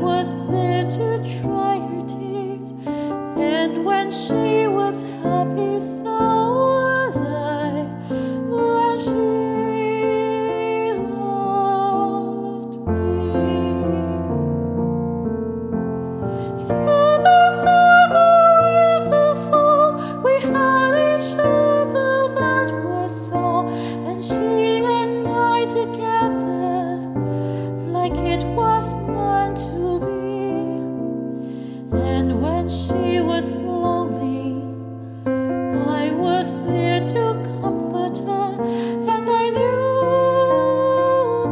was there to dry her tears, and when she was happy, so was I. When she loved me. Through like it was meant to be. And when she was lonely, I was there to comfort her, and I knew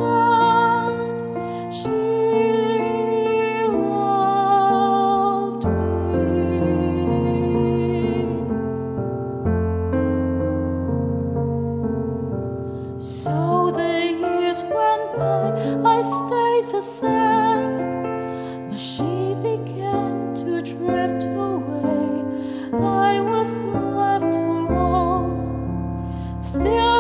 that she loved me. So the years went by, I stayed but she began to drift away. I was left alone. Still